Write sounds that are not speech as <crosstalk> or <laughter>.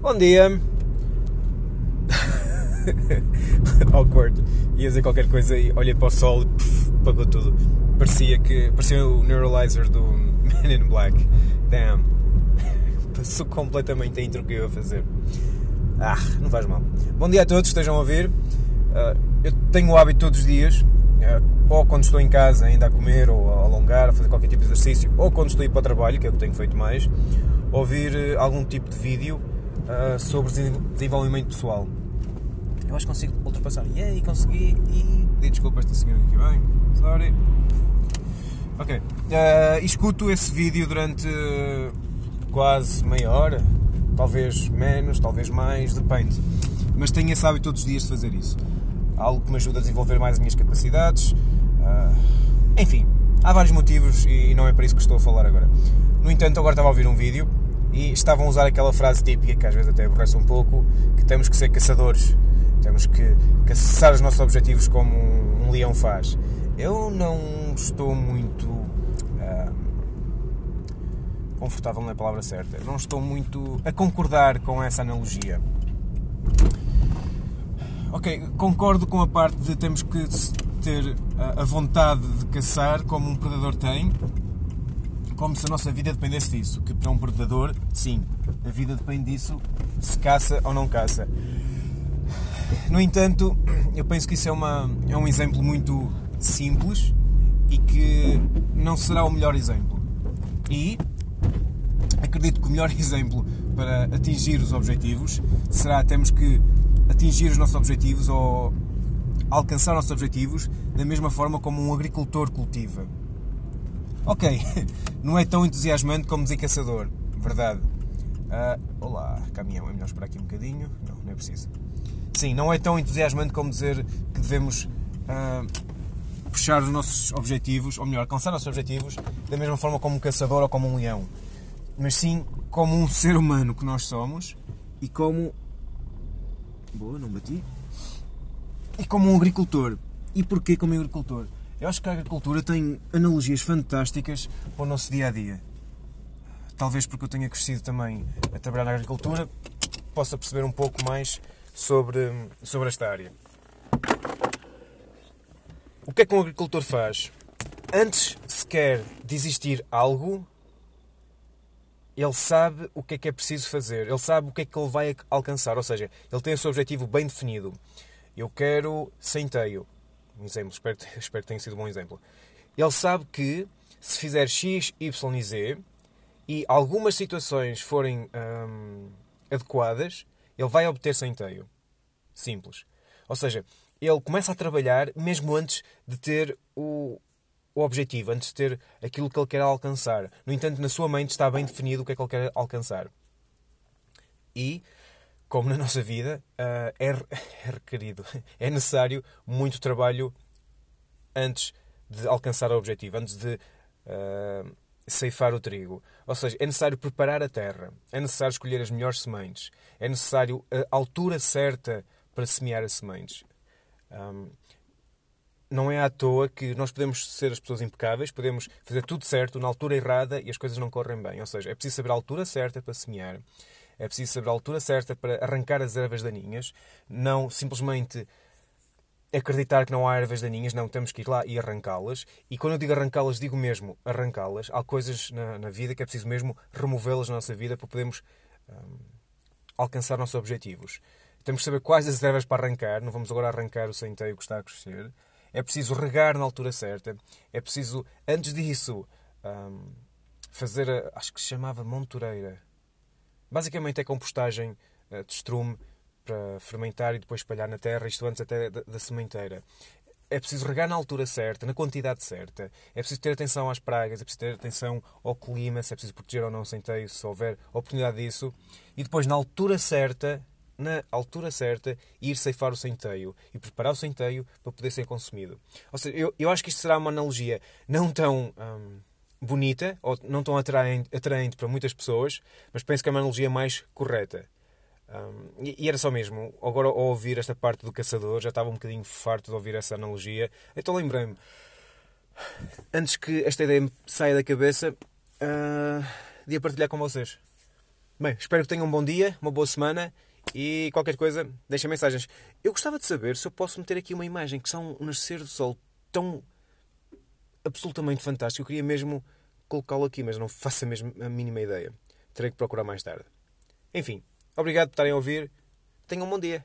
Bom dia. <laughs> Awkward. Ia dizer qualquer coisa e olhei para o sol e pagou tudo. Parecia que. Parecia o Neuralizer do <laughs> Men in Black. Damn. <laughs> Passou completamente a intro que eu ia fazer. Ah, não faz mal. Bom dia a todos, estejam a ouvir. Uh, eu tenho o hábito todos os dias, uh, ou quando estou em casa ainda a comer, ou a alongar, a fazer qualquer tipo de exercício, ou quando estou a ir para o trabalho, que é o que tenho feito mais, ouvir uh, algum tipo de vídeo sobre desenvolvimento pessoal. Eu acho que consigo ultrapassar. E aí, consegui. E pedi desculpa a esta senhora aqui bem. Sorry. Ok. escuto esse vídeo durante quase meia hora, talvez menos, talvez mais, depende. Mas tenho esse hábito todos os dias de fazer isso. Algo que me ajuda a desenvolver mais as minhas capacidades. Uh, enfim, há vários motivos e não é para isso que estou a falar agora. No entanto, agora estava a ouvir um vídeo e estavam a usar aquela frase típica que às vezes até aborrece um pouco, que temos que ser caçadores, temos que caçar os nossos objetivos como um leão faz. Eu não estou muito confortável não é a palavra certa. Não estou muito a concordar com essa analogia. Ok, concordo com a parte de temos que ter a vontade de caçar como um predador tem, como se a nossa vida dependesse disso. Que para um predador, sim, a vida depende disso, se caça ou não caça. No entanto, eu penso que isso é, uma, é um exemplo muito simples e que não será o melhor exemplo. E acredito que o melhor <laughs> exemplo para atingir os objetivos será temos que atingir os nossos objetivos ou alcançar os nossos objetivos da mesma forma como um agricultor cultiva. Ok, <laughs> não é tão entusiasmante como dizer caçador, verdade. Uh, olá, caminhão, é melhor esperar aqui um bocadinho. Não, não é preciso. Sim, não é tão entusiasmante como dizer que devemos uh, puxar os nossos objetivos, ou melhor, alcançar os nossos objetivos da mesma forma como um caçador ou como um leão mas sim como um ser humano que nós somos e como. Boa, não bati. E como um agricultor. E porquê como agricultor? Eu acho que a agricultura tem analogias fantásticas para o nosso dia a dia. Talvez porque eu tenha crescido também a trabalhar na agricultura, possa perceber um pouco mais sobre, sobre esta área. O que é que um agricultor faz? Antes sequer de existir algo, ele sabe o que é que é preciso fazer, ele sabe o que é que ele vai alcançar, ou seja, ele tem o seu objetivo bem definido. Eu quero centeio. Um exemplo, espero, <laughs> espero que tenha sido um bom exemplo. Ele sabe que se fizer X, Y e Z e algumas situações forem hum, adequadas, ele vai obter centeio. Simples. Ou seja, ele começa a trabalhar mesmo antes de ter o, o objetivo, antes de ter aquilo que ele quer alcançar. No entanto, na sua mente está bem definido o que é que ele quer alcançar. E, como na nossa vida, uh, é, <laughs> é requerido, <laughs> é necessário muito trabalho antes de alcançar o objetivo, antes de uh, ceifar o trigo. Ou seja, é necessário preparar a terra, é necessário escolher as melhores sementes, é necessário a altura certa para semear as sementes. Um, não é à toa que nós podemos ser as pessoas impecáveis, podemos fazer tudo certo na altura errada e as coisas não correm bem. Ou seja, é preciso saber a altura certa para semear, é preciso saber a altura certa para arrancar as ervas daninhas, não simplesmente acreditar que não há ervas daninhas, não, temos que ir lá e arrancá-las. E quando eu digo arrancá-las, digo mesmo arrancá-las. Há coisas na, na, vida que é preciso mesmo removê-las na nossa vida para podermos hum, alcançar nossos objetivos. Temos que saber quais as ervas para arrancar, não vamos agora arrancar o centeio que está a crescer é preciso regar na altura certa, é preciso, antes disso, um, fazer, a, acho que se chamava montureira. Basicamente é compostagem uh, de estrume para fermentar e depois espalhar na terra, isto antes até da sementeira. É preciso regar na altura certa, na quantidade certa. É preciso ter atenção às pragas, é preciso ter atenção ao clima, se é preciso proteger ou não o centeio, se houver oportunidade disso. E depois, na altura certa, na altura certa, ir ceifar o centeio e preparar o centeio para poder ser consumido. Ou seja, eu, eu acho que isto será uma analogia não tão hum, bonita ou não tão atraente, atraente para muitas pessoas, mas penso que é uma analogia mais correta. Um, e, era só mesmo, agora ao ouvir esta parte do caçador, já estava um bocadinho farto de ouvir essa analogia, então lembrei-me, antes que esta ideia me saia da cabeça, uh, de a partilhar com vocês. Bem, espero que tenham um bom dia, uma boa semana e qualquer coisa, deixem mensagens. Eu gostava de saber se eu posso meter aqui uma imagem que são um nascer do sol tão absolutamente fantástico. Eu queria mesmo colocá-lo aqui, mas não faço a, mesmo, a mínima ideia. Terei que procurar mais tarde. Enfim, obrigado por estarem a ouvir. Tenham um bom dia.